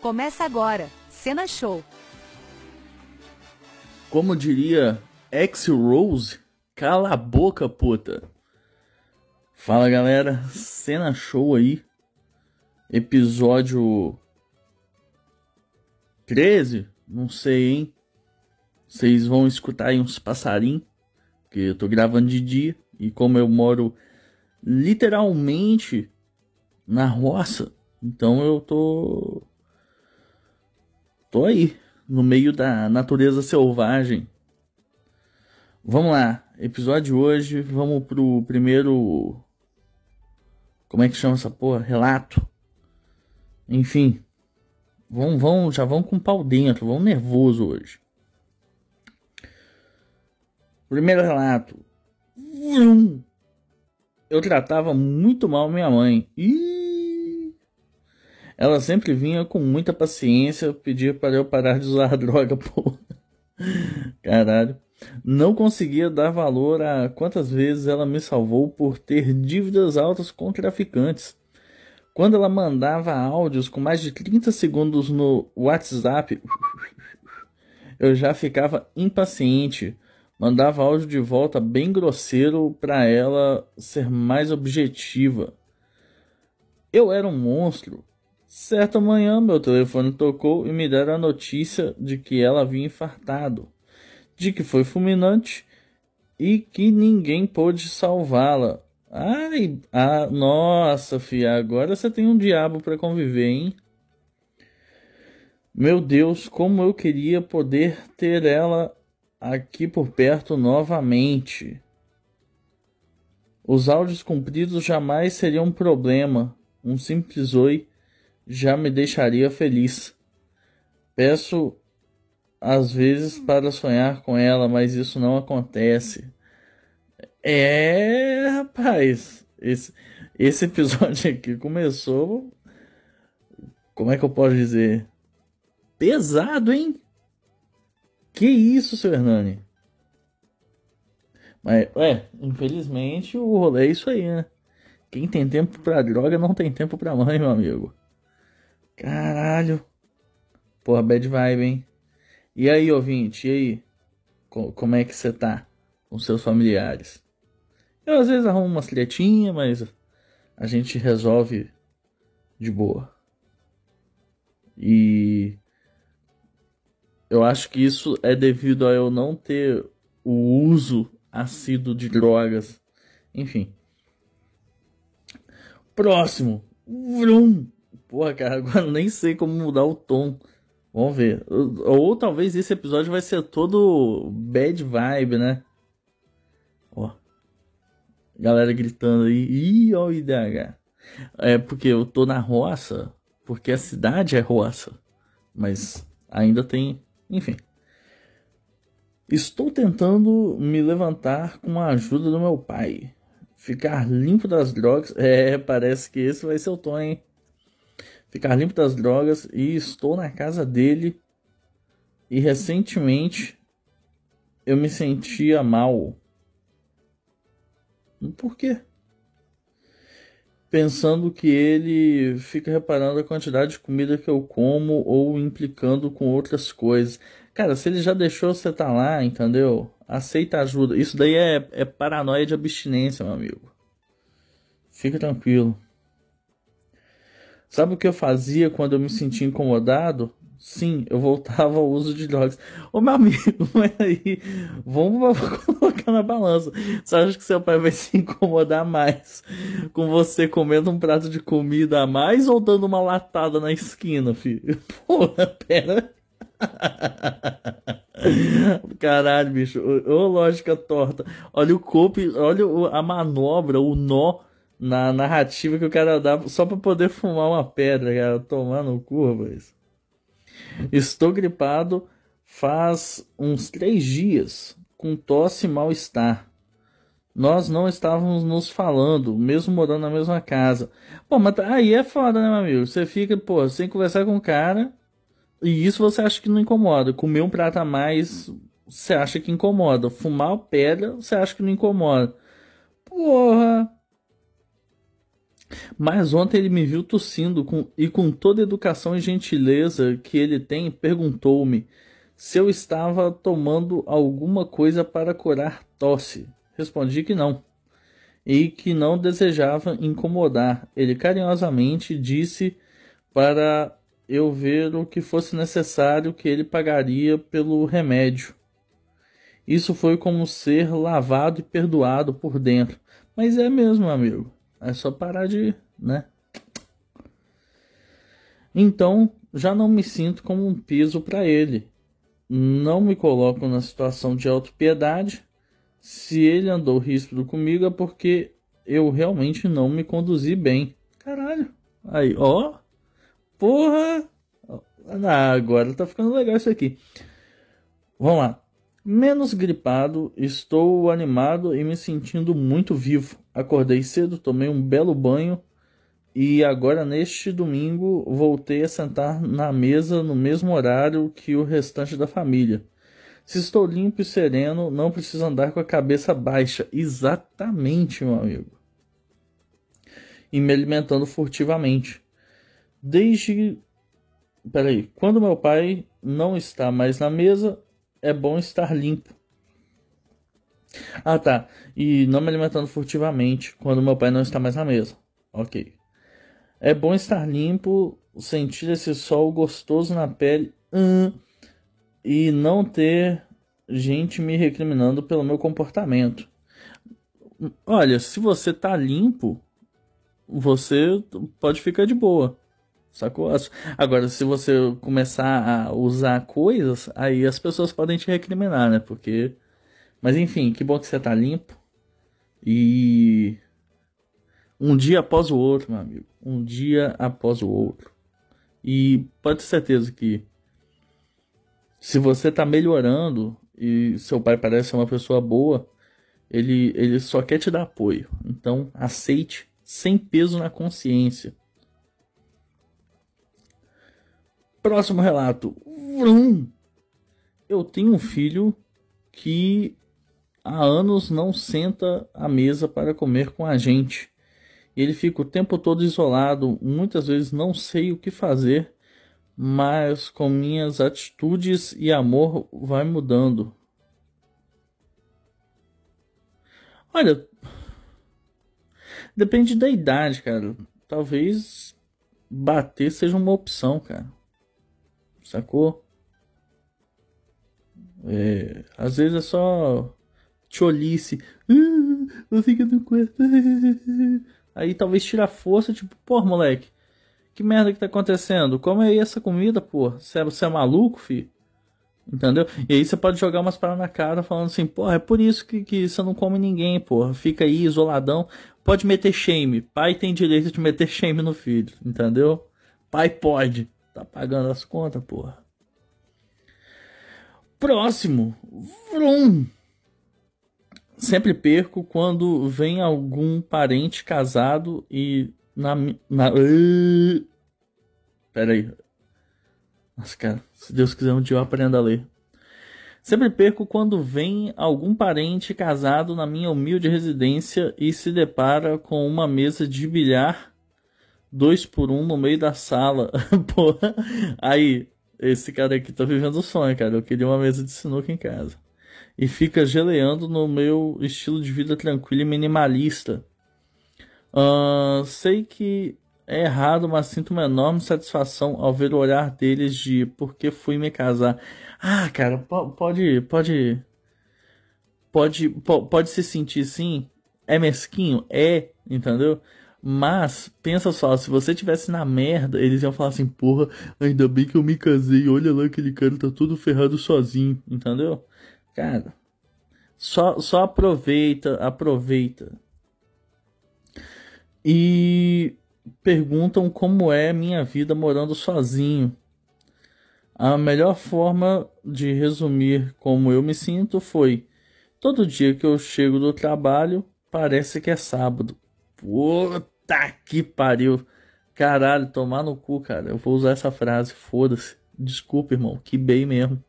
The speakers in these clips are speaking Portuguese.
Começa agora, Cena Show. Como diria X-Rose, cala a boca, puta. Fala galera, Cena Show aí. Episódio 13? Não sei, hein? Vocês vão escutar aí uns passarinhos, que eu tô gravando de dia. E como eu moro literalmente na roça, então eu tô. Tô aí, no meio da natureza selvagem. Vamos lá, episódio hoje, vamos pro primeiro. Como é que chama essa porra? Relato. Enfim. Vão, vão, já vão com pau dentro, vão nervoso hoje. Primeiro relato. Eu tratava muito mal minha mãe. E ela sempre vinha com muita paciência pedir para eu parar de usar droga, pô. Caralho. Não conseguia dar valor a quantas vezes ela me salvou por ter dívidas altas com traficantes. Quando ela mandava áudios com mais de 30 segundos no WhatsApp, eu já ficava impaciente. Mandava áudio de volta bem grosseiro para ela ser mais objetiva. Eu era um monstro. Certa manhã, meu telefone tocou e me deram a notícia de que ela havia infartado, de que foi fulminante e que ninguém pôde salvá-la. Ai, ah, nossa, fia, agora você tem um diabo para conviver, hein? Meu Deus, como eu queria poder ter ela aqui por perto novamente. Os áudios compridos jamais seriam um problema. Um simples oi já me deixaria feliz. Peço às vezes para sonhar com ela, mas isso não acontece. É, rapaz, esse, esse episódio aqui começou. Como é que eu posso dizer? Pesado, hein? Que isso, seu Hernani? Mas, ué, infelizmente o rolê é isso aí, né? Quem tem tempo pra droga não tem tempo pra mãe, meu amigo. Caralho. Porra, bad vibe, hein? E aí, ouvinte, e aí? Como é que você tá com seus familiares? Eu às vezes arrumo umas tretinhas, mas a gente resolve de boa. E eu acho que isso é devido a eu não ter o uso assíduo de drogas. Enfim. Próximo. Vrum. Porra, cara, agora nem sei como mudar o tom. Vamos ver. Ou, ou talvez esse episódio vai ser todo bad vibe, né? Ó galera gritando aí, ih, ó o IDH. É porque eu tô na roça, porque a cidade é roça, mas ainda tem, enfim. Estou tentando me levantar com a ajuda do meu pai. Ficar limpo das drogas. É, parece que esse vai ser o tom, hein? Ficar limpo das drogas e estou na casa dele. E recentemente eu me sentia mal por quê? Pensando que ele fica reparando a quantidade de comida que eu como ou implicando com outras coisas. Cara, se ele já deixou você tá lá, entendeu? Aceita ajuda. Isso daí é, é paranoia de abstinência, meu amigo. Fica tranquilo. Sabe o que eu fazia quando eu me sentia incomodado? Sim, eu voltava ao uso de drogas. Ô meu amigo, mas aí, vamos colocar na balança. Você acha que seu pai vai se incomodar mais com você comendo um prato de comida a mais ou dando uma latada na esquina, filho? Porra, pera. Caralho, bicho. Ô, lógica torta. Olha o corpo, olha a manobra, o nó na narrativa que o cara dá só pra poder fumar uma pedra, cara. Tomar no cu, isso. Estou gripado faz uns três dias, com tosse e mal-estar. Nós não estávamos nos falando, mesmo morando na mesma casa. Pô, mas tá, aí é foda, né, meu amigo? Você fica, pô, sem conversar com o cara, e isso você acha que não incomoda. Comer um prato a mais, você acha que incomoda. Fumar pedra, você acha que não incomoda. Porra! Mas ontem ele me viu tossindo com, e, com toda a educação e gentileza que ele tem, perguntou-me se eu estava tomando alguma coisa para curar tosse. Respondi que não e que não desejava incomodar. Ele carinhosamente disse para eu ver o que fosse necessário que ele pagaria pelo remédio. Isso foi como ser lavado e perdoado por dentro. Mas é mesmo, amigo. É só parar de, né? Então, já não me sinto como um peso para ele. Não me coloco na situação de autopiedade. Se ele andou ríspido comigo é porque eu realmente não me conduzi bem. Caralho. Aí, ó. Porra. Ah, agora tá ficando legal isso aqui. Vamos lá. Menos gripado, estou animado e me sentindo muito vivo. Acordei cedo, tomei um belo banho e agora neste domingo voltei a sentar na mesa no mesmo horário que o restante da família. Se estou limpo e sereno, não preciso andar com a cabeça baixa. Exatamente, meu amigo. E me alimentando furtivamente. Desde. Peraí. Quando meu pai não está mais na mesa, é bom estar limpo. Ah, tá. E não me alimentando furtivamente quando meu pai não está mais na mesa. Ok. É bom estar limpo, sentir esse sol gostoso na pele hum, e não ter gente me recriminando pelo meu comportamento. Olha, se você tá limpo, você pode ficar de boa. Sacou? Agora, se você começar a usar coisas, aí as pessoas podem te recriminar, né? Porque. Mas enfim, que bom que você tá limpo. E. Um dia após o outro, meu amigo. Um dia após o outro. E pode ter certeza que. Se você tá melhorando e seu pai parece ser uma pessoa boa, ele, ele só quer te dar apoio. Então, aceite sem peso na consciência. Próximo relato. Vrum. Eu tenho um filho que há anos não senta à mesa para comer com a gente. Ele fica o tempo todo isolado, muitas vezes não sei o que fazer, mas com minhas atitudes e amor vai mudando. Olha, depende da idade, cara. Talvez bater seja uma opção, cara sacou? É, às vezes é só vou ficar no quarto. Aí talvez tira a força, tipo, pô, moleque, que merda que tá acontecendo? Como é essa comida, pô? Você é, você é maluco, fi? Entendeu? E aí você pode jogar umas paradas na cara falando assim, pô, é por isso que, que você não come ninguém, pô. Fica aí isoladão. Pode meter shame. Pai tem direito de meter shame no filho, entendeu? Pai pode. Tá pagando as contas, porra. Próximo. Vrum. Sempre perco quando vem algum parente casado e na. na pera aí. Nossa, cara, se Deus quiser um dia eu aprendo a ler. Sempre perco quando vem algum parente casado na minha humilde residência e se depara com uma mesa de bilhar dois por um no meio da sala. Porra. Aí, esse cara aqui tá vivendo o sonho, cara. Eu queria uma mesa de sinuca em casa. E fica geleando no meu estilo de vida tranquilo e minimalista. Uh, sei que é errado, mas sinto uma enorme satisfação ao ver o olhar deles de porque fui me casar. Ah, cara, pode, pode, pode, pode se sentir assim. É mesquinho, é, entendeu? Mas, pensa só, se você tivesse na merda, eles iam falar assim, porra, ainda bem que eu me casei, olha lá aquele cara tá todo ferrado sozinho, entendeu? Cara, só, só aproveita, aproveita. E perguntam como é minha vida morando sozinho. A melhor forma de resumir como eu me sinto foi: todo dia que eu chego do trabalho, parece que é sábado. Puta que pariu. Caralho, tomar no cu, cara. Eu vou usar essa frase, foda-se. Desculpa, irmão, que bem mesmo.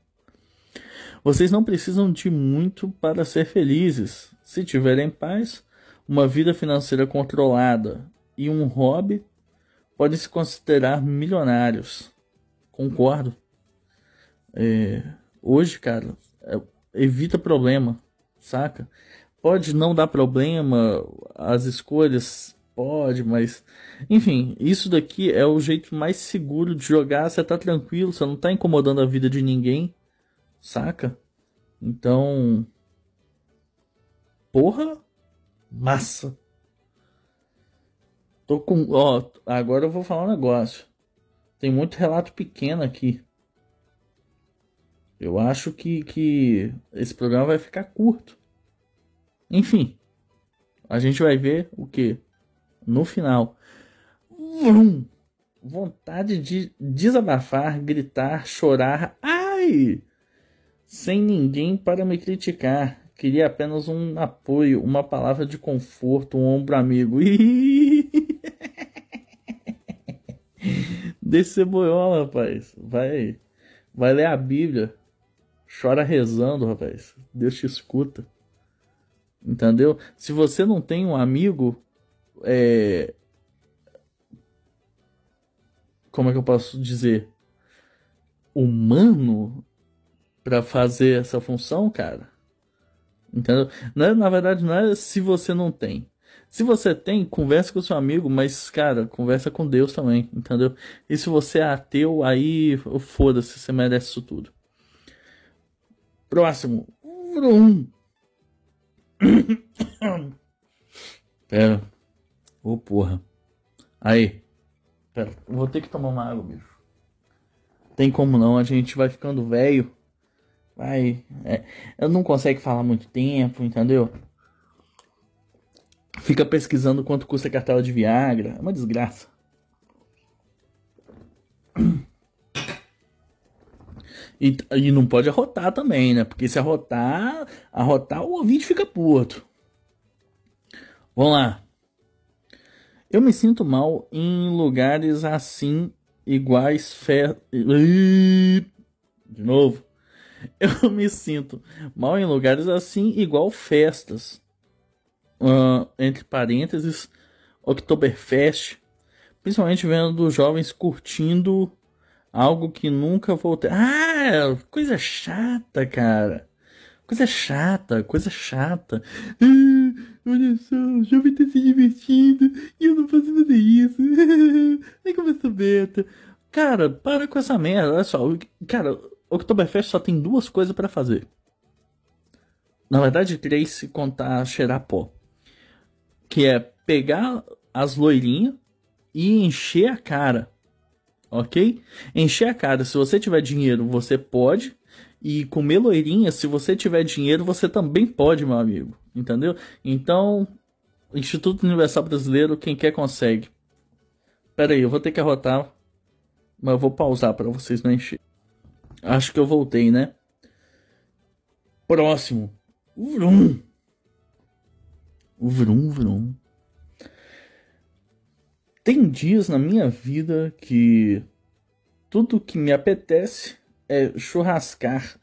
Vocês não precisam de muito para ser felizes. Se tiverem paz, uma vida financeira controlada e um hobby podem se considerar milionários. Concordo. É, hoje, cara, é, evita problema, saca? Pode não dar problema, as escolhas pode, mas enfim, isso daqui é o jeito mais seguro de jogar. Você tá tranquilo, você não tá incomodando a vida de ninguém, saca? Então, porra, massa. Tô com, ó, agora eu vou falar um negócio. Tem muito relato pequeno aqui. Eu acho que, que esse programa vai ficar curto. Enfim, a gente vai ver o que no final. Vrum, vontade de desabafar, gritar, chorar. Ai! Sem ninguém para me criticar. Queria apenas um apoio, uma palavra de conforto, um ombro amigo. Desse ceboiola, rapaz. Vai, vai ler a Bíblia. Chora rezando, rapaz. Deus te escuta. Entendeu? Se você não tem um amigo, é... como é que eu posso dizer? Humano para fazer essa função, cara. Entendeu? É, na verdade, não é se você não tem. Se você tem, conversa com seu amigo, mas, cara, conversa com Deus também, entendeu? E se você é ateu, aí foda-se, você merece isso tudo. Próximo. Vrum. Pera. Ô oh, porra. Aí. Pera. Vou ter que tomar uma água, bicho. Tem como não, a gente vai ficando velho. Vai. É, eu não consegue falar muito tempo, entendeu? Fica pesquisando quanto custa a cartela de Viagra. É uma desgraça. E, e não pode arrotar também, né? Porque se arrotar, arrotar o ouvinte fica puto. Vamos lá. Eu me sinto mal em lugares assim, iguais fe... De novo. Eu me sinto mal em lugares assim, igual festas. Uh, entre parênteses, Oktoberfest. Principalmente vendo jovens curtindo algo que nunca voltei. Ah, coisa chata, cara. Coisa chata, coisa chata. Ah, olha só, o jovem tá se divertindo e eu não posso fazer isso. Nem sou beta. Cara, para com essa merda. Olha só, cara, Oktoberfest só tem duas coisas para fazer. Na verdade, três se contar cheirar pó. Que é pegar as loirinhas e encher a cara ok? Encher a cara, se você tiver dinheiro, você pode. E comer loirinha, se você tiver dinheiro, você também pode, meu amigo. Entendeu? Então, Instituto Universal Brasileiro, quem quer consegue. Pera aí, eu vou ter que arrotar. Mas eu vou pausar para vocês não encher. Acho que eu voltei, né? Próximo. Vrum. Vrum, vrum. Tem dias na minha vida que tudo que me apetece é churrascar,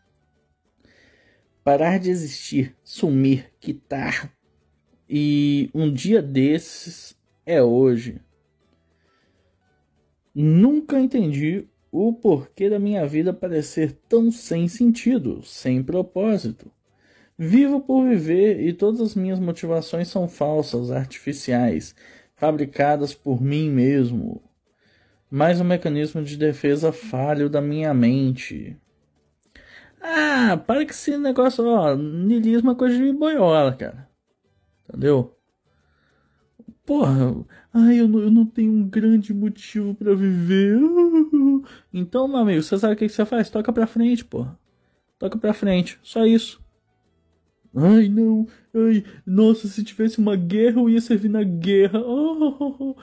parar de existir, sumir, quitar. E um dia desses é hoje. Nunca entendi o porquê da minha vida parecer tão sem sentido, sem propósito. Vivo por viver e todas as minhas motivações são falsas, artificiais fabricadas por mim mesmo. Mais um mecanismo de defesa falho da minha mente. Ah, para que esse negócio, ó, nilismo é coisa de boiola, cara. Entendeu? Porra, ai, eu não, eu não tenho um grande motivo para viver. Então, meu amigo, você sabe o que você faz? Toca pra frente, porra. Toca pra frente, só isso. Ai, não. Ai, nossa, se tivesse uma guerra, eu ia servir na guerra. Oh,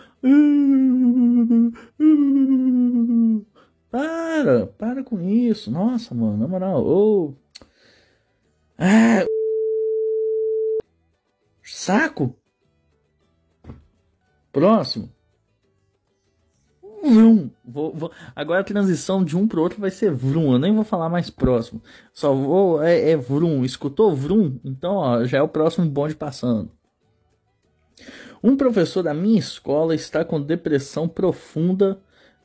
para, para com isso. Nossa, mano, na moral. Oh. Ah. Saco. Próximo. Vrum. Vou, vou, agora a transição de um pro outro vai ser vrum. Eu nem vou falar mais próximo. Só vou. É, é vrum. Escutou vrum? Então, ó, já é o próximo bonde passando. Um professor da minha escola está com depressão profunda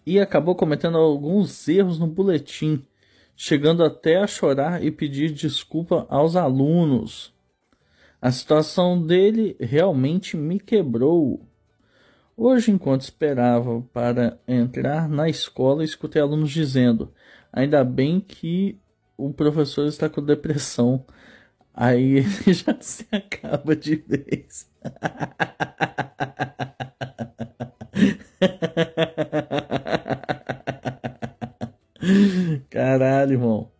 e acabou cometendo alguns erros no boletim, chegando até a chorar e pedir desculpa aos alunos. A situação dele realmente me quebrou. Hoje, enquanto esperava para entrar na escola, escutei alunos dizendo: Ainda bem que o professor está com depressão. Aí ele já se acaba de vez. Caralho, irmão.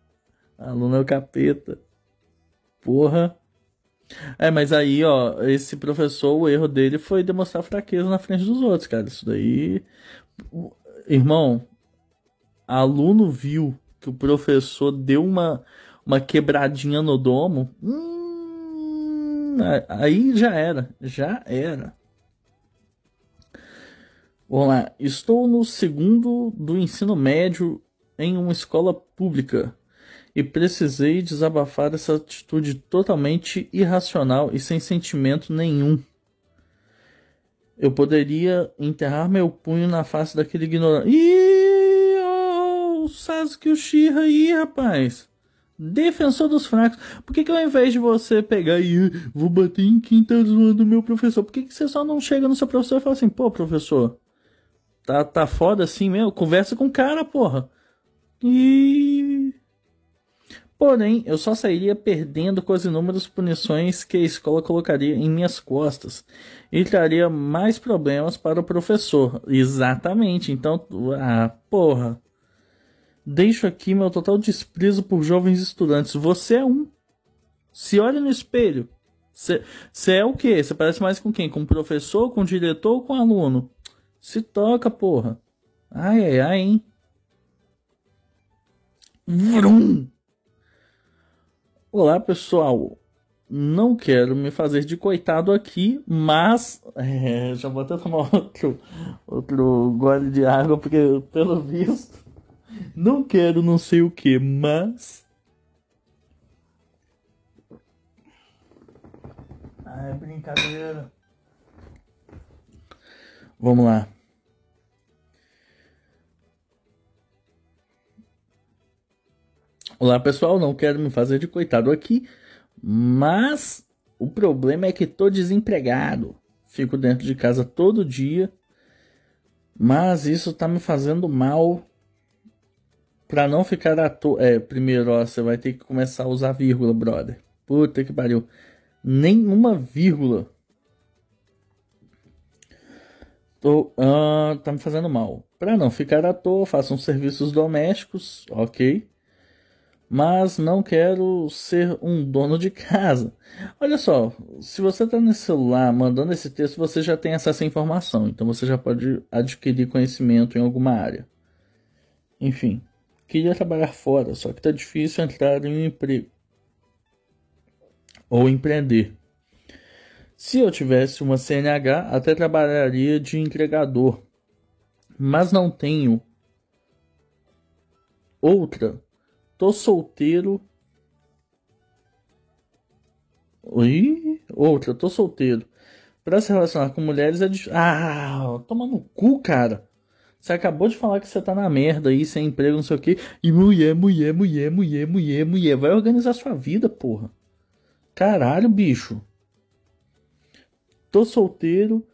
Aluno é o capeta. Porra. É, mas aí, ó, esse professor, o erro dele foi demonstrar fraqueza na frente dos outros, cara. Isso daí. Irmão, aluno viu que o professor deu uma, uma quebradinha no domo. Hum, aí já era. Já era. Vamos lá. Estou no segundo do ensino médio em uma escola pública e precisei desabafar essa atitude totalmente irracional e sem sentimento nenhum. Eu poderia enterrar meu punho na face daquele ignorante. Ih, oh, Sasuke Uchiha aí, rapaz. Defensor dos fracos. Por que, que ao invés de você pegar e vou bater em quem tá zoando meu professor, por que, que você só não chega no seu professor e fala assim, pô, professor, tá, tá foda assim mesmo? Conversa com o cara, porra. E Porém, eu só sairia perdendo com as inúmeras punições que a escola colocaria em minhas costas e traria mais problemas para o professor. Exatamente. Então, ah, porra. Deixo aqui meu total desprezo por jovens estudantes. Você é um. Se olha no espelho. Você é o quê? Você parece mais com quem? Com o professor, com o diretor ou com o aluno? Se toca, porra. Ai, ai, ai, hein? Vrum! Olá pessoal, não quero me fazer de coitado aqui, mas é, já vou até tomar outro, outro gole de água, porque pelo visto não quero não sei o que, mas. Ah, é brincadeira. Vamos lá. Olá pessoal, não quero me fazer de coitado aqui, mas o problema é que tô desempregado. Fico dentro de casa todo dia, mas isso tá me fazendo mal. Pra não ficar à toa. É, primeiro, ó, você vai ter que começar a usar vírgula, brother. Puta que pariu. Nenhuma vírgula. Tô, uh, tá me fazendo mal. Pra não ficar à toa, façam serviços domésticos, ok? Mas não quero ser um dono de casa. Olha só, se você está no celular mandando esse texto, você já tem acesso à informação, então você já pode adquirir conhecimento em alguma área. Enfim, queria trabalhar fora, só que está difícil entrar em um emprego ou empreender. Se eu tivesse uma CNH, até trabalharia de entregador, mas não tenho outra Tô solteiro. Oi? Outra, tô solteiro. Pra se relacionar com mulheres é difícil. Ah, toma no cu, cara. Você acabou de falar que você tá na merda aí, sem emprego, não sei o que. E mulher, mulher, mulher, mulher, mulher, mulher. Vai organizar sua vida, porra. Caralho, bicho. Tô solteiro.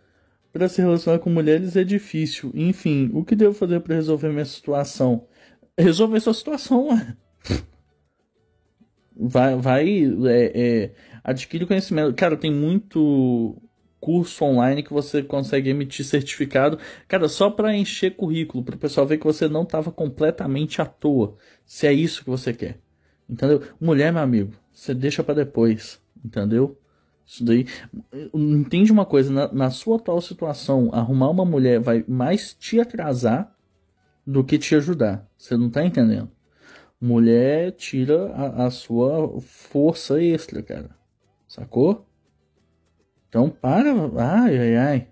Pra se relacionar com mulheres é difícil. Enfim, o que devo fazer para resolver minha situação? Resolver sua situação, ué. Vai, vai é, é, adquire conhecimento. Cara, tem muito curso online que você consegue emitir certificado, cara, só para encher currículo, para o pessoal ver que você não estava completamente à toa. Se é isso que você quer. Entendeu? Mulher, meu amigo, você deixa para depois, entendeu? Isso daí. Entende uma coisa, na, na sua atual situação, arrumar uma mulher vai mais te atrasar do que te ajudar. Você não tá entendendo? Mulher tira a, a sua força extra, cara. Sacou? Então para. Ai, ai, ai.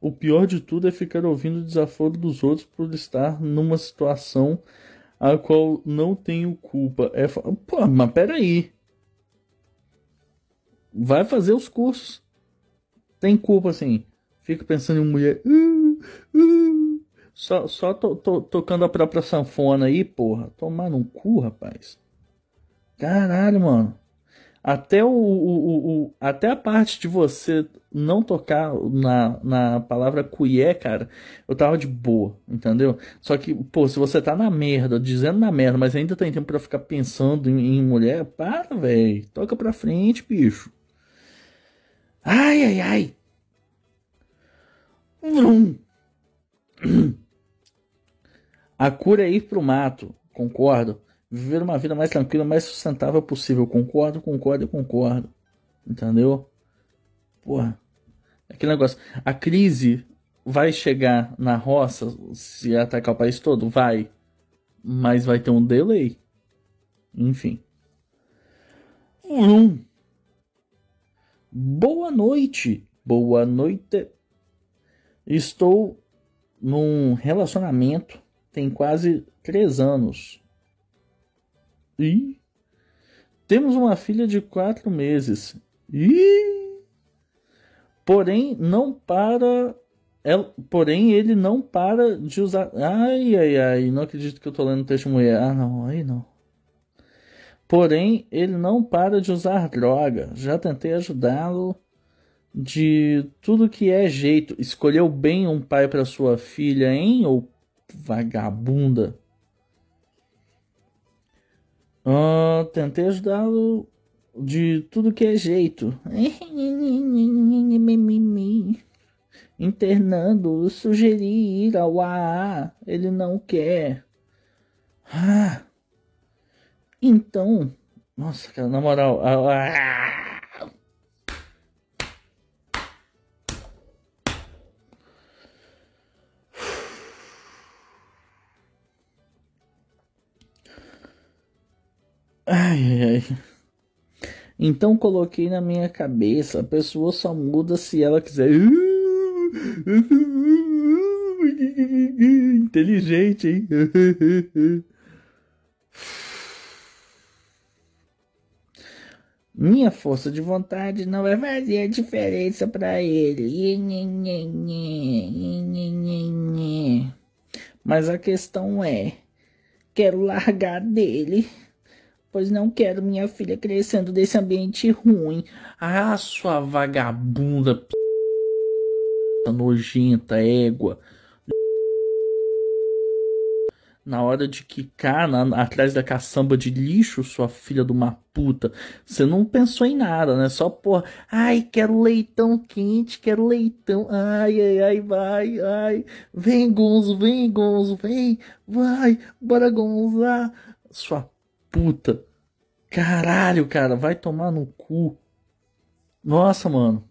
O pior de tudo é ficar ouvindo o desaforo dos outros por estar numa situação a qual não tenho culpa. É, pô, mas peraí. Vai fazer os cursos. Tem culpa sim. Fica pensando em mulher. Uh, uh, só só to, tocando a própria sanfona aí, porra. Tomar no cu, rapaz. Caralho, mano. Até o, o, o, até a parte de você não tocar na, na palavra cuié, cara, eu tava de boa, entendeu? Só que, pô, se você tá na merda, dizendo na merda, mas ainda tem tempo para ficar pensando em, em mulher, para, velho. Toca pra frente, bicho. Ai, ai, ai. Vrum. A cura é ir pro mato, concordo viver uma vida mais tranquila, mais sustentável possível. Concordo, concordo, concordo. Entendeu? Porra. Aquele negócio. A crise vai chegar na roça se atacar o país todo? Vai. Mas vai ter um delay. Enfim. Um. Boa noite. Boa noite. Estou num relacionamento tem quase três anos. E temos uma filha de quatro meses. E porém não para porém ele não para de usar. Ai ai ai, não acredito que eu tô lendo o texto mulher. Ah, não, aí não. Porém, ele não para de usar droga. Já tentei ajudá-lo de tudo que é jeito. Escolheu bem um pai para sua filha, hein? Ou vagabunda? Uh, tentei ajudá-lo de tudo que é jeito. Internando, sugeri ir ao AA. Ele não quer. Ah. Então. Nossa, cara, na moral. Ah. Ai, ai. Então coloquei na minha cabeça, a pessoa só muda se ela quiser. Inteligente, hein? Minha força de vontade não vai fazer a diferença para ele. Mas a questão é: quero largar dele pois não quero minha filha crescendo desse ambiente ruim. Ah, sua vagabunda, p... nojenta, égua. Na hora de quicar na, atrás da caçamba de lixo, sua filha de uma puta, você não pensou em nada, né? Só por, ai, quero leitão quente, quero leitão, ai, ai, ai, vai, ai, vem Gonzo, vem Gonzo, vem, vai, bora Gonzar, sua puta. Caralho, cara, vai tomar no cu. Nossa, mano.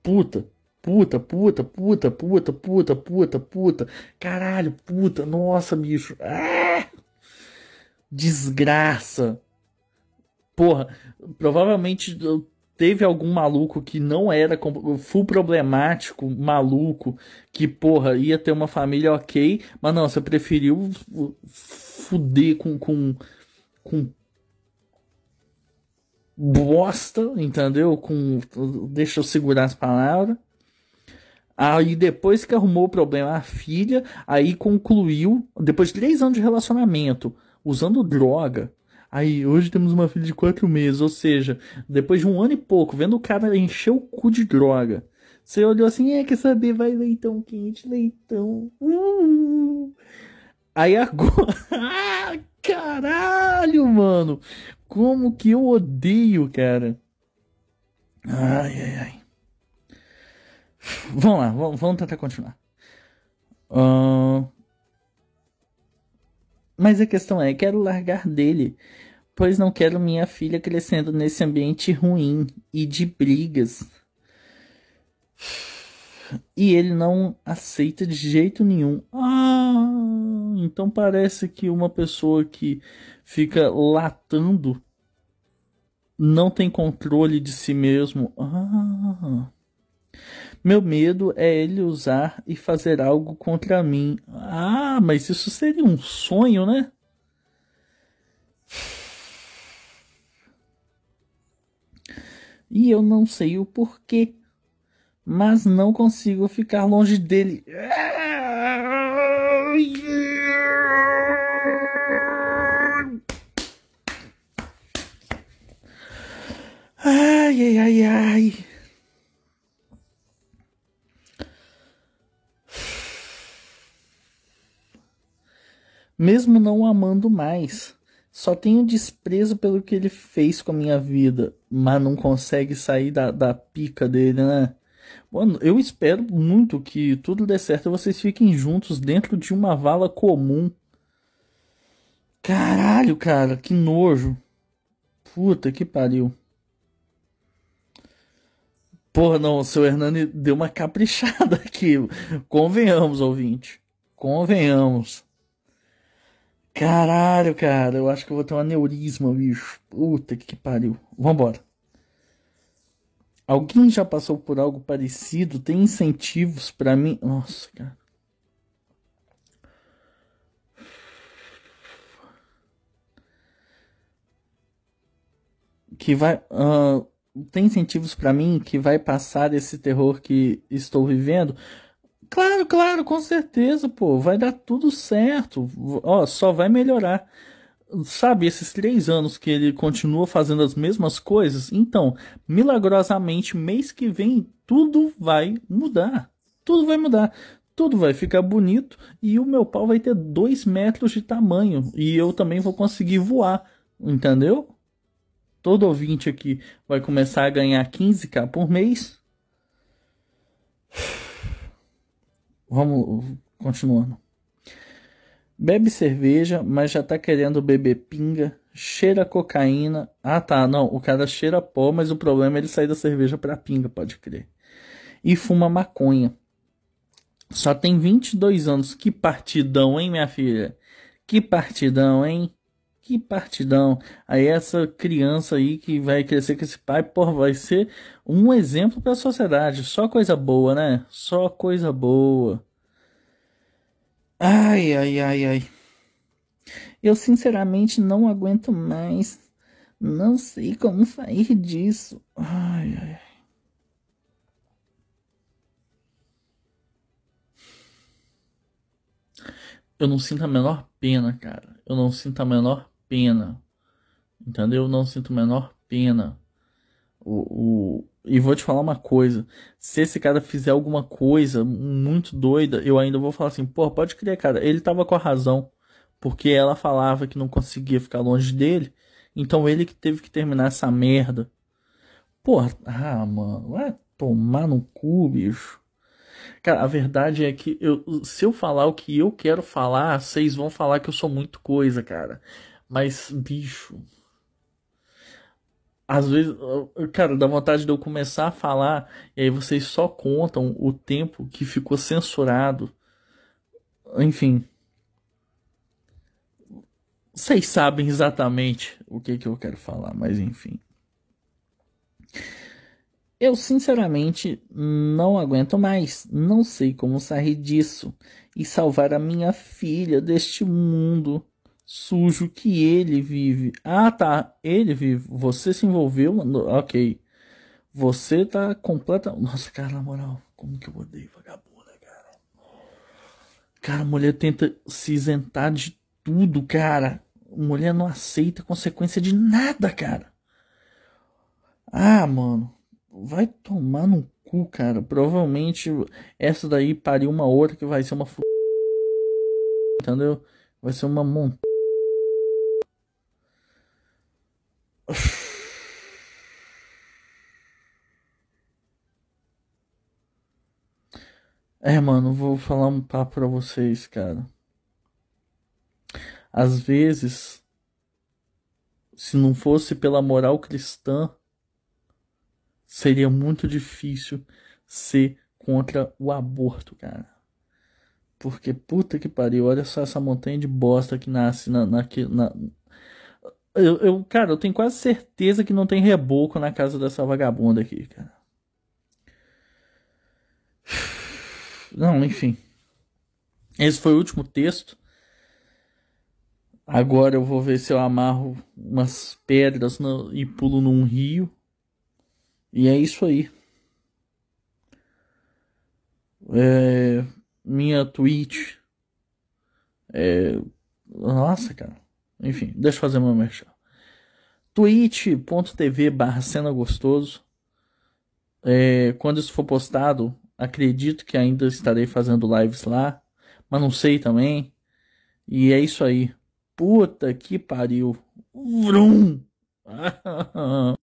Puta, puta, puta, puta, puta, puta, puta, puta. Caralho, puta, nossa, bicho. Ah! Desgraça. Porra, provavelmente teve algum maluco que não era full problemático, maluco, que, porra, ia ter uma família ok, mas não, você preferiu fuder com, com, com bosta, entendeu? Com, deixa eu segurar as palavras. Aí depois que arrumou o problema a filha, aí concluiu, depois de três anos de relacionamento, usando droga, Aí, hoje temos uma filha de quatro meses, ou seja, depois de um ano e pouco, vendo o cara encher o cu de droga. Você olhou assim, é, quer saber? Vai leitão quente, leitão. Uh! Aí agora. Ah, caralho, mano! Como que eu odeio, cara. Ai, ai, ai. Vamos lá, vamos, vamos tentar continuar. Uh... Mas a questão é, quero largar dele, pois não quero minha filha crescendo nesse ambiente ruim e de brigas. E ele não aceita de jeito nenhum. Ah, então parece que uma pessoa que fica latando não tem controle de si mesmo. Ah. Meu medo é ele usar e fazer algo contra mim. Ah, mas isso seria um sonho, né? E eu não sei o porquê, mas não consigo ficar longe dele. Ai, ai, ai, ai. Mesmo não amando mais, só tenho desprezo pelo que ele fez com a minha vida, mas não consegue sair da, da pica dele, né? Mano, eu espero muito que tudo dê certo e vocês fiquem juntos dentro de uma vala comum. Caralho, cara, que nojo. Puta que pariu. Porra, não, o seu Hernani deu uma caprichada aqui. Convenhamos, ouvinte. Convenhamos. Caralho, cara, eu acho que eu vou ter um aneurisma, bicho. Puta que pariu. Vambora. Alguém já passou por algo parecido? Tem incentivos para mim? Nossa, cara. Que vai. Uh, tem incentivos para mim que vai passar esse terror que estou vivendo? Claro, claro, com certeza, pô. Vai dar tudo certo. Ó, só vai melhorar. Sabe, esses três anos que ele continua fazendo as mesmas coisas, então, milagrosamente, mês que vem, tudo vai mudar. Tudo vai mudar. Tudo vai ficar bonito e o meu pau vai ter dois metros de tamanho. E eu também vou conseguir voar. Entendeu? todo ouvinte aqui vai começar a ganhar 15k por mês. Vamos continuando. Bebe cerveja, mas já tá querendo beber pinga. Cheira cocaína. Ah, tá. Não, o cara cheira pó, mas o problema é ele sair da cerveja pra pinga, pode crer. E fuma maconha. Só tem 22 anos. Que partidão, hein, minha filha? Que partidão, hein? Que partidão. Aí essa criança aí que vai crescer com esse pai, porra, vai ser um exemplo para a sociedade. Só coisa boa, né? Só coisa boa. Ai, ai, ai, ai. Eu sinceramente não aguento mais. Não sei como sair disso. Ai, ai. Eu não sinto a menor pena, cara. Eu não sinto a menor pena. Entendeu? Eu não sinto a menor pena. O, o, e vou te falar uma coisa: se esse cara fizer alguma coisa muito doida, eu ainda vou falar assim, pô, pode crer, cara, ele tava com a razão. Porque ela falava que não conseguia ficar longe dele. Então ele que teve que terminar essa merda. Porra, ah, mano, vai tomar no cu, bicho. Cara, a verdade é que eu, se eu falar o que eu quero falar, vocês vão falar que eu sou muito coisa, cara. Mas, bicho. Às vezes, cara, dá vontade de eu começar a falar e aí vocês só contam o tempo que ficou censurado. Enfim. Vocês sabem exatamente o que, que eu quero falar, mas enfim. Eu sinceramente não aguento mais. Não sei como sair disso e salvar a minha filha deste mundo sujo que ele vive. Ah, tá. Ele vive. Você se envolveu. Ok. Você tá completa. Nossa, cara, na moral, como que eu odeio vagabunda, cara. Cara, mulher tenta se isentar de tudo, cara. Mulher não aceita consequência de nada, cara. Ah, mano. Vai tomar no cu, cara. Provavelmente essa daí pariu uma outra que vai ser uma. Entendeu? Vai ser uma montanha É, mano, vou falar um papo pra vocês, cara. Às vezes, se não fosse pela moral cristã, seria muito difícil ser contra o aborto, cara. Porque puta que pariu, olha só essa montanha de bosta que nasce na, na, na eu, eu, cara, eu tenho quase certeza que não tem reboco na casa dessa vagabunda aqui, cara. Não, enfim. Esse foi o último texto. Agora eu vou ver se eu amarro umas pedras no, e pulo num rio. E é isso aí. É, minha Twitch. É, nossa, cara. Enfim, deixa eu fazer meu merchan. twitch.tv barra cena gostoso. É, quando isso for postado, acredito que ainda estarei fazendo lives lá, mas não sei também. E é isso aí. Puta que pariu. Vrum!